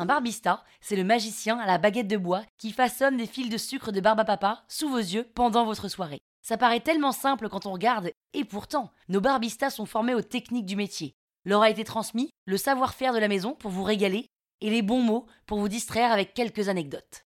Un barbista, c'est le magicien à la baguette de bois qui façonne des fils de sucre de barbe à papa sous vos yeux pendant votre soirée. Ça paraît tellement simple quand on regarde, et pourtant, nos barbistas sont formés aux techniques du métier. Leur a été transmis le savoir-faire de la maison pour vous régaler et les bons mots pour vous distraire avec quelques anecdotes.